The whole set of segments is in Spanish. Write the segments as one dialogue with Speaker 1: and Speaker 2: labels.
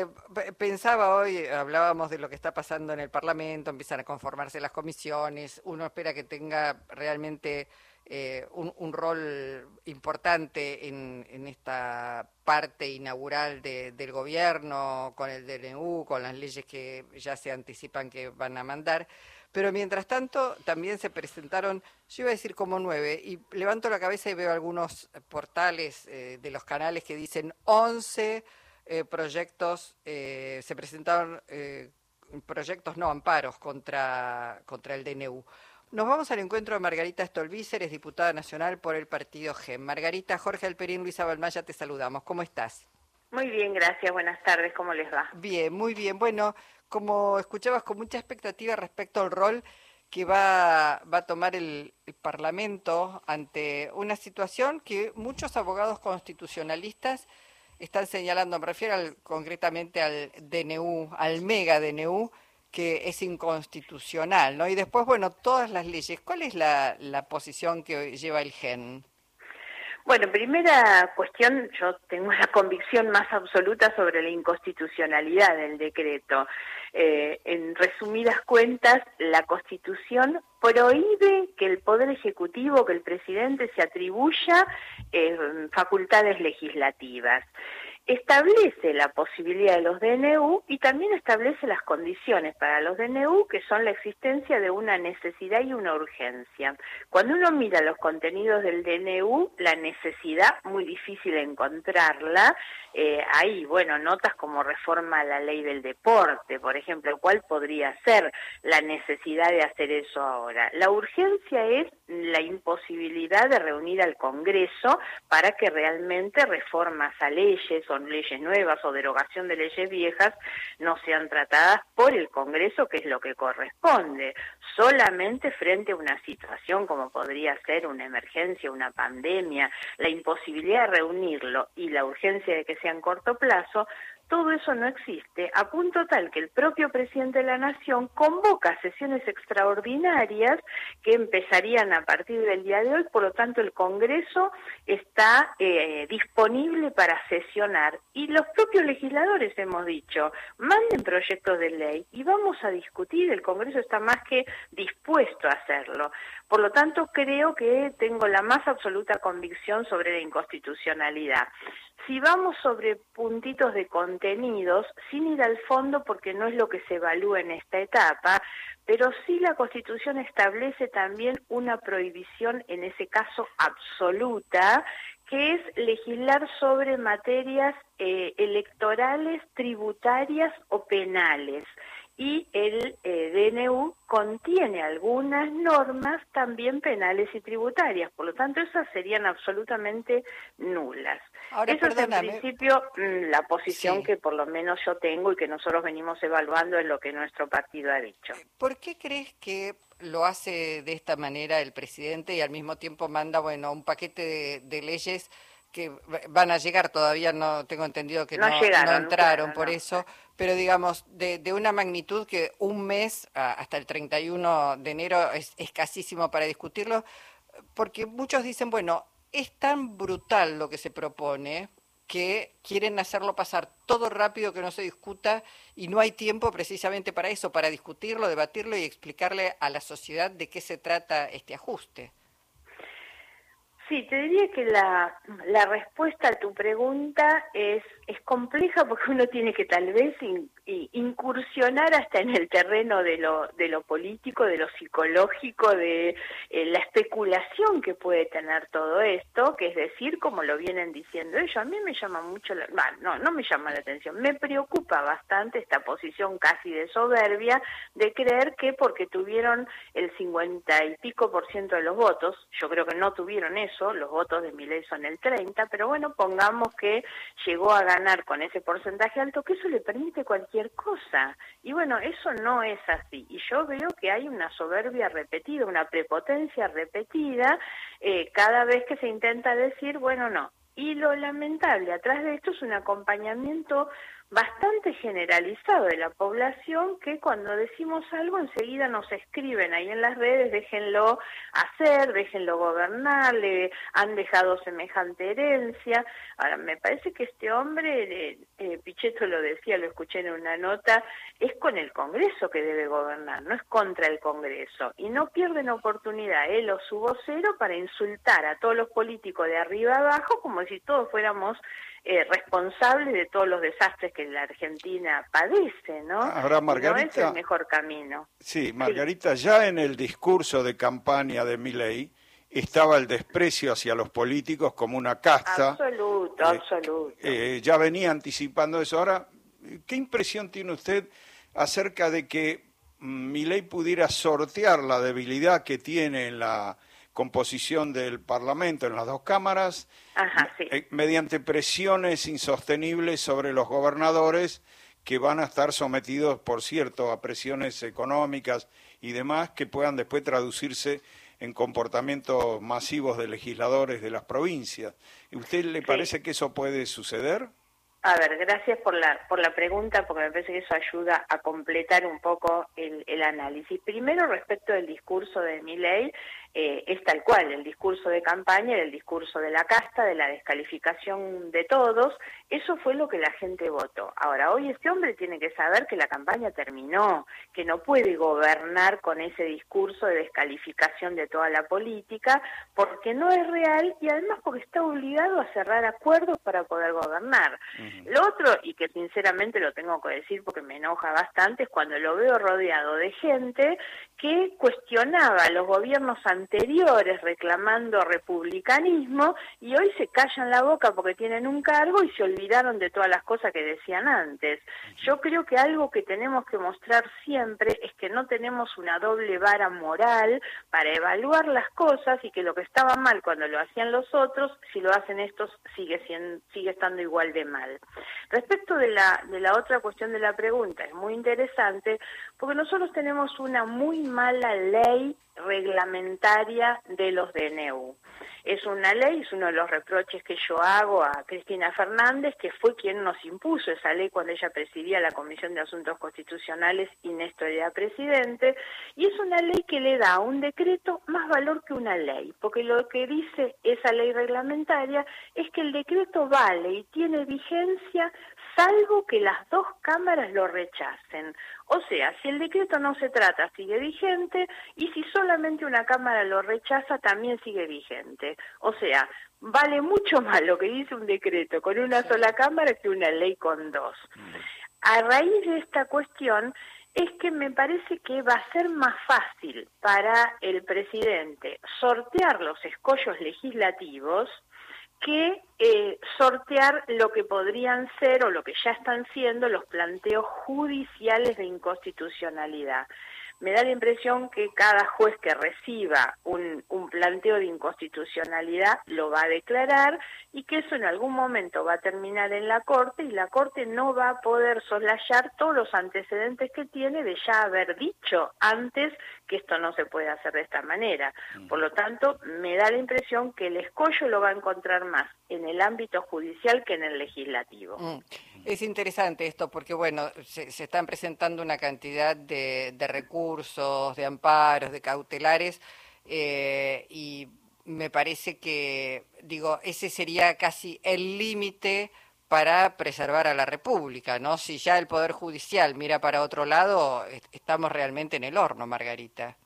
Speaker 1: eh, pensaba hoy, hablábamos de lo que está pasando en el Parlamento, empiezan a conformarse las comisiones, uno espera que tenga realmente eh, un, rol importante en, esta parte inaugural del gobierno, con el DNU, con las leyes que ya se anticipan que van a mandar. Pero mientras tanto, también se presentaron, yo iba a decir como nueve, y levanto la cabeza y veo algunos portales eh, de los canales que dicen 11 eh, proyectos, eh, se presentaron proyectos, no, amparos contra, contra el DNU. Nos vamos al encuentro de Margarita Stolbizer, es diputada nacional por el partido GEM. Margarita, Jorge Alperín, Luisa Balmaya, te saludamos. ¿Cómo estás?
Speaker 2: Muy bien, gracias. Buenas tardes. ¿Cómo les va?
Speaker 1: Bien, muy bien. Bueno, como escuchabas, con mucha expectativa respecto al rol que va, va a tomar el, Parlamento ante una situación que muchos abogados constitucionalistas están señalando, me refiero concretamente al DNU, al mega DNU, que es inconstitucional, ¿no? Y después, bueno, todas las leyes. ¿Cuál es la, la posición que lleva el GEN?
Speaker 2: Bueno, primera cuestión, yo tengo la convicción más absoluta sobre la inconstitucionalidad del decreto. Eh, en resumidas cuentas, la Constitución prohíbe que el Poder Ejecutivo, que el presidente se atribuya eh, facultades legislativas establece la posibilidad de los DNU y también establece las condiciones para los DNU, que son la existencia de una necesidad y una urgencia. Cuando uno mira los contenidos del DNU, la necesidad, muy difícil encontrarla, eh, hay, bueno, notas como reforma a la ley del deporte, por ejemplo, ¿cuál podría ser la necesidad de hacer eso ahora? La urgencia es la imposibilidad de reunir al Congreso para que realmente reformas a leyes o leyes nuevas o derogación de leyes viejas no sean tratadas por el Congreso, que es lo que corresponde, solamente frente a una situación como podría ser una emergencia, una pandemia, la imposibilidad de reunirlo y la urgencia de que sea en corto plazo, todo eso no existe, a punto tal que el propio presidente de la Nación convoca sesiones extraordinarias que empezarían a partir del día de hoy, por lo tanto el Congreso está eh, disponible para sesionar y los propios legisladores hemos dicho, manden proyectos de ley y vamos a discutir, el Congreso está más que dispuesto a hacerlo. Por lo tanto, creo que tengo la más absoluta convicción sobre la inconstitucionalidad. Si vamos sobre puntitos de contenidos, sin ir al fondo porque no es lo que se evalúa en esta etapa, pero sí la Constitución establece también una prohibición, en ese caso absoluta, que es legislar sobre materias eh, electorales, tributarias o penales y el eh, DNU contiene algunas normas también penales y tributarias, por lo tanto esas serían absolutamente nulas. Ahora, Esa es en principio mm, la posición que por lo menos yo tengo y que nosotros venimos evaluando en lo que nuestro partido ha dicho.
Speaker 1: ¿Por qué crees que lo hace de esta manera el presidente y al mismo tiempo manda bueno un paquete de leyes que van a llegar, todavía no tengo entendido que no, entraron por eso, pero digamos, de, de, una magnitud que un mes hasta el 31 de enero es escasísimo para discutirlo, porque muchos dicen, bueno, es tan brutal lo que se propone que quieren hacerlo pasar todo rápido que no se discuta y no hay tiempo precisamente para eso, para discutirlo, debatirlo y explicarle a la sociedad de qué se trata este ajuste.
Speaker 2: Sí, te diría que la, la respuesta a tu pregunta es, es compleja porque uno tiene que tal vez incursionar hasta en el terreno de lo, de lo político, de lo psicológico, de eh, la especulación que puede tener todo esto, que es decir, como lo vienen diciendo ellos, a mí me llama mucho, la, no, no me llama la atención, me preocupa bastante esta posición casi de soberbia de creer que porque tuvieron el cincuenta y pico por ciento de los votos, yo creo que no tuvieron eso, los votos de Milei son el 30, pero bueno, pongamos que llegó a ganar con ese porcentaje alto, que eso le permite cualquier cosa. Y bueno, eso no es así. Y yo veo que hay una soberbia repetida, una prepotencia repetida eh, cada vez que se intenta decir, bueno, no. Y lo lamentable atrás de esto es un acompañamiento bastante generalizado de la población que cuando decimos algo enseguida nos escriben ahí en las redes, déjenlo hacer, déjenlo gobernar, le han dejado semejante herencia. Ahora, me parece que este hombre, eh, eh, Pichetto lo decía, lo escuché en una nota, es con el Congreso que debe gobernar, no es contra el Congreso. Y no pierden oportunidad él o su vocero para insultar a todos los políticos de arriba abajo como si todos fuéramos eh, responsables de todos los desastres que la Argentina padece, ¿no?
Speaker 3: Ahora, Margarita,
Speaker 2: no es el mejor camino.
Speaker 3: Sí, Margarita, ya en el discurso de campaña de Milei estaba el desprecio hacia los políticos como una casta.
Speaker 2: Absoluto, eh, absoluto.
Speaker 3: Eh, ya venía anticipando eso. Ahora, ¿qué impresión tiene usted acerca de que mm, Milei pudiera sortear la debilidad que tiene en la composición del Parlamento en las dos cámaras eh, mediante presiones insostenibles sobre los gobernadores que van a estar sometidos, por cierto, a presiones económicas y demás que puedan después traducirse en comportamientos masivos de legisladores de las provincias. ¿Y usted le parece que eso puede suceder?
Speaker 2: A ver, gracias por la, por la pregunta, porque me parece que eso ayuda a completar un poco el, el análisis. Primero, respecto del discurso de mi ley, eh, es tal cual, el discurso de campaña era el discurso de la casta, de la descalificación de todos, eso fue lo que la gente votó. Ahora, hoy este hombre tiene que saber que la campaña terminó, que no puede gobernar con ese discurso de descalificación de toda la política, porque no es real y además porque está obligado a cerrar acuerdos para poder gobernar. Lo otro, y que sinceramente lo tengo que decir porque me enoja bastante, es cuando lo veo rodeado de gente que cuestionaba los gobiernos anteriores reclamando republicanismo y hoy se callan la boca porque tienen un cargo y se olvidaron de todas las cosas que decían antes. Yo creo que algo que tenemos que mostrar siempre es que no tenemos una doble vara moral para evaluar las cosas y que lo que estaba mal cuando lo hacían los otros, si lo hacen estos sigue siendo, sigue estando igual de mal. Respecto de la de la otra cuestión de la pregunta, es muy interesante porque nosotros tenemos una muy mala ley reglamentaria de los DNU. Es una ley, es uno de los reproches que yo hago a Cristina Fernández, que fue quien nos impuso esa ley cuando ella presidía la Comisión de Asuntos Constitucionales y Néstor era presidente, y es una ley que le da a un decreto más valor que una ley, porque lo que dice esa ley reglamentaria es que el decreto vale y tiene vigencia salvo que las dos cámaras lo rechacen. O sea, si el decreto no se trata, sigue vigente, y si solamente una cámara lo rechaza, también sigue vigente. O sea, vale mucho más lo que dice un decreto con una sola cámara que una ley con dos. A raíz de esta cuestión, es que me parece que va a ser más fácil para el presidente sortear los escollos legislativos que eh, sortear lo que podrían ser o lo que ya están siendo los planteos judiciales de inconstitucionalidad. Me da la impresión que cada juez que reciba un, un, planteo de inconstitucionalidad lo va a declarar y que eso en algún momento va a terminar en la Corte y la Corte no va a poder soslayar todos los antecedentes que tiene de ya haber dicho antes que esto no se puede hacer de esta manera. Por lo tanto, me da la impresión que el escollo lo va a encontrar más en el ámbito judicial que en el legislativo. Mm.
Speaker 1: Es interesante esto porque, bueno, se, están presentando una cantidad de, recursos, de amparos, de cautelares, eh, y me parece que, digo, ese sería casi el límite para preservar a la República, ¿no? Si ya el Poder Judicial mira para otro lado, estamos realmente en el horno, Margarita.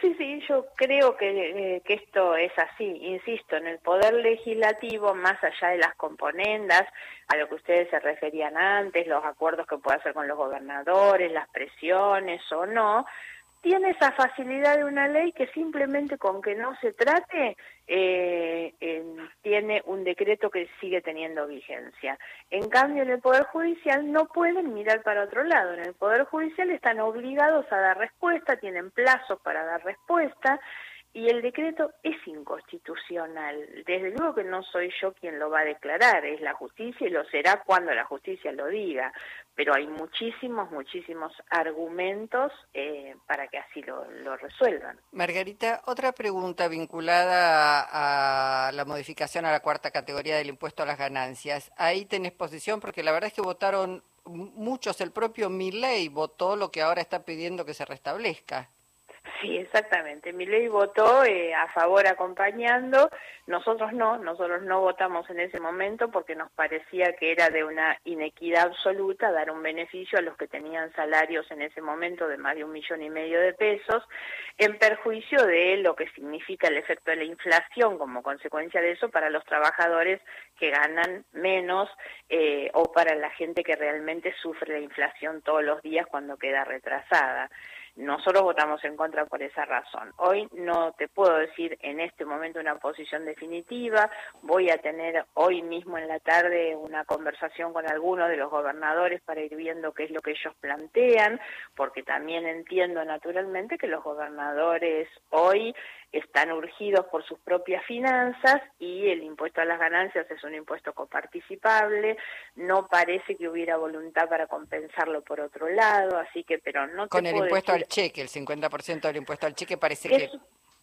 Speaker 2: Sí, sí, yo creo que, eh, que, esto es así. Insisto, en el poder legislativo, más allá de las componendas, a lo que ustedes se referían antes, los acuerdos que puede hacer con los gobernadores, las presiones o no, tiene esa facilidad de una ley que simplemente con que no se trate eh, tiene un decreto que sigue teniendo vigencia. En cambio, en el Poder Judicial no pueden mirar para otro lado. En el Poder Judicial están obligados a dar respuesta, tienen plazos para dar respuesta y el decreto es inconstitucional. Desde luego que no soy yo quien lo va a declarar, es la justicia y lo será cuando la justicia lo diga, pero hay muchísimos, muchísimos argumentos eh, para que así lo, lo, resuelvan.
Speaker 1: Margarita, otra pregunta vinculada a la modificación a la cuarta categoría del impuesto a las ganancias. Ahí tenés posición porque la verdad es que votaron muchos, el propio Milley votó lo que ahora está pidiendo que se restablezca.
Speaker 2: Sí, exactamente. Mi ley votó eh, a favor acompañando, nosotros no, nosotros no votamos en ese momento porque nos parecía que era de una inequidad absoluta dar un beneficio a los que tenían salarios en ese momento de más de un millón y medio de pesos, en perjuicio de lo que significa el efecto de la inflación como consecuencia de eso para los trabajadores que ganan menos eh, o para la gente que realmente sufre la inflación todos los días cuando queda retrasada. Nosotros votamos en contra por esa razón. Hoy no te puedo decir en este momento una posición definitiva. Voy a tener hoy mismo en la tarde una conversación con algunos de los gobernadores para ir viendo qué es lo que ellos plantean, porque también entiendo naturalmente que los gobernadores hoy están urgidos por sus propias finanzas y el impuesto a las ganancias es un impuesto coparticipable, no parece que hubiera voluntad para compensarlo por otro lado, así que, pero no
Speaker 1: Con el impuesto al cheque, el 50% del impuesto al cheque parece que...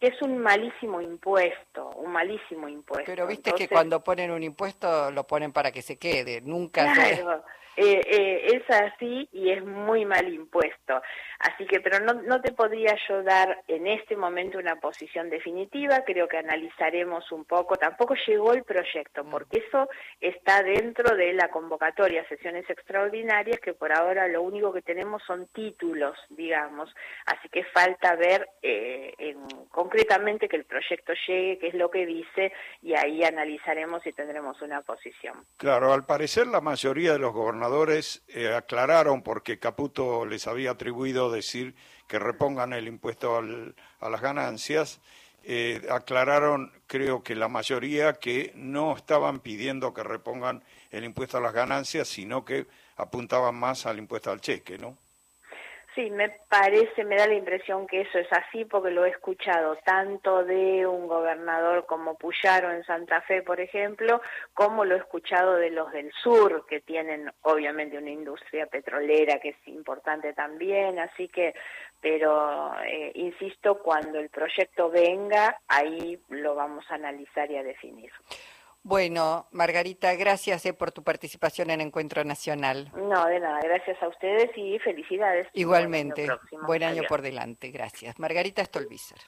Speaker 2: Es un malísimo impuesto, un malísimo impuesto.
Speaker 1: Pero viste que cuando ponen un impuesto lo ponen para que se quede, nunca...
Speaker 2: Claro. Eh, eh, es así y es muy mal impuesto. Así que, pero no, no te podría yo dar en este momento una posición definitiva, creo que analizaremos un poco, tampoco llegó el proyecto, mm. porque eso está dentro de la convocatoria, sesiones extraordinarias, que por ahora lo único que tenemos son títulos, digamos, así que falta ver eh, en, concretamente que el proyecto llegue, qué es lo que dice, y ahí analizaremos y tendremos una posición.
Speaker 3: Claro, al parecer la mayoría de los gobernadores eh, aclararon, porque Caputo les había atribuido decir que repongan el impuesto a las ganancias, eh, aclararon, creo que la mayoría, que no estaban pidiendo que repongan el impuesto a las ganancias, sino que apuntaban más al impuesto al cheque, ¿no?
Speaker 2: Sí, me parece, me da la impresión que eso es así porque lo he escuchado tanto de un gobernador como Puyaro en Santa Fe, por ejemplo, como lo he escuchado de los del sur, que tienen obviamente una industria petrolera que es importante también, así que, pero eh, insisto, cuando el proyecto venga, ahí lo vamos a analizar y a definir.
Speaker 1: Bueno, Margarita, gracias eh, por tu participación en Encuentro Nacional.
Speaker 2: No, de nada, gracias a ustedes y felicidades.
Speaker 1: Igualmente, buen año, por delante, gracias. Margarita Stolbizer.